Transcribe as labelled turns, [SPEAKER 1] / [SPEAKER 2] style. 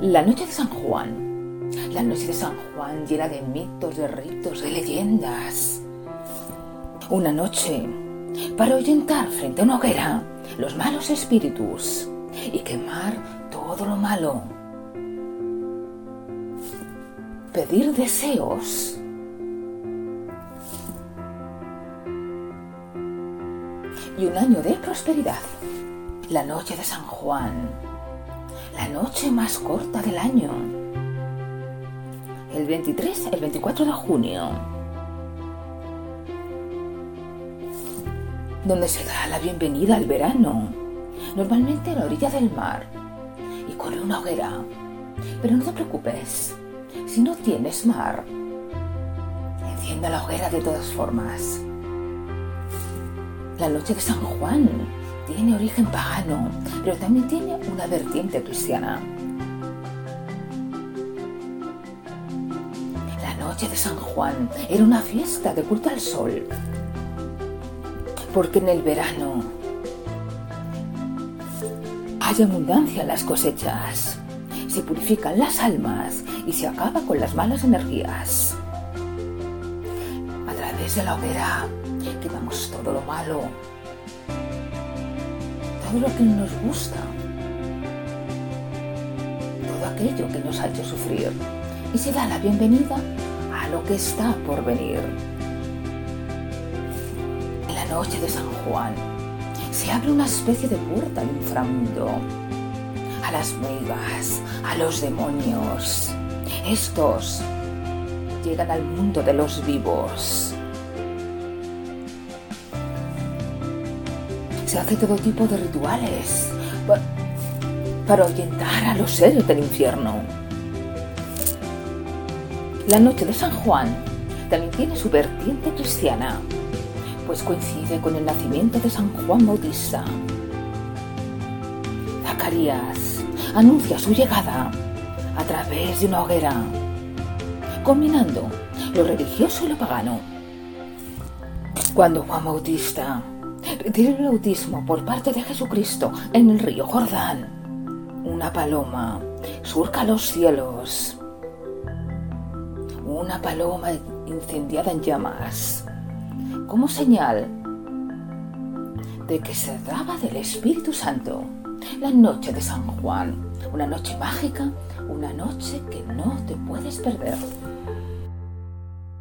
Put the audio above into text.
[SPEAKER 1] La noche de San Juan. La noche de San Juan llena de mitos, de ritos, de leyendas. Una noche para ahuyentar frente a una hoguera los malos espíritus y quemar todo lo malo. Pedir deseos. Y un año de prosperidad. La noche de San Juan. La noche más corta del año. El 23, el 24 de junio. Donde se da la bienvenida al verano. Normalmente a la orilla del mar. Y con una hoguera. Pero no te preocupes. Si no tienes mar, encienda la hoguera de todas formas. La noche de San Juan tiene origen pagano, pero también tiene una vertiente cristiana. La noche de San Juan era una fiesta de culto al sol, porque en el verano hay abundancia en las cosechas, se purifican las almas y se acaba con las malas energías. A través de la hoguera quitamos todo lo malo, todo lo que no nos gusta, todo aquello que nos ha hecho sufrir y se da la bienvenida a lo que está por venir. En la noche de San Juan se abre una especie de puerta al inframundo, a las megas, a los demonios. Estos llegan al mundo de los vivos. Se hace todo tipo de rituales pa- para ahuyentar a los seres del infierno. La noche de San Juan también tiene su vertiente cristiana, pues coincide con el nacimiento de San Juan Bautista. Zacarías anuncia su llegada a través de una hoguera, combinando lo religioso y lo pagano. Cuando Juan Bautista recibe el bautismo por parte de Jesucristo en el río Jordán, una paloma surca los cielos. Una paloma incendiada en llamas, como señal de que se trataba del Espíritu Santo. La noche de San Juan, una noche mágica, una noche que no te puedes perder.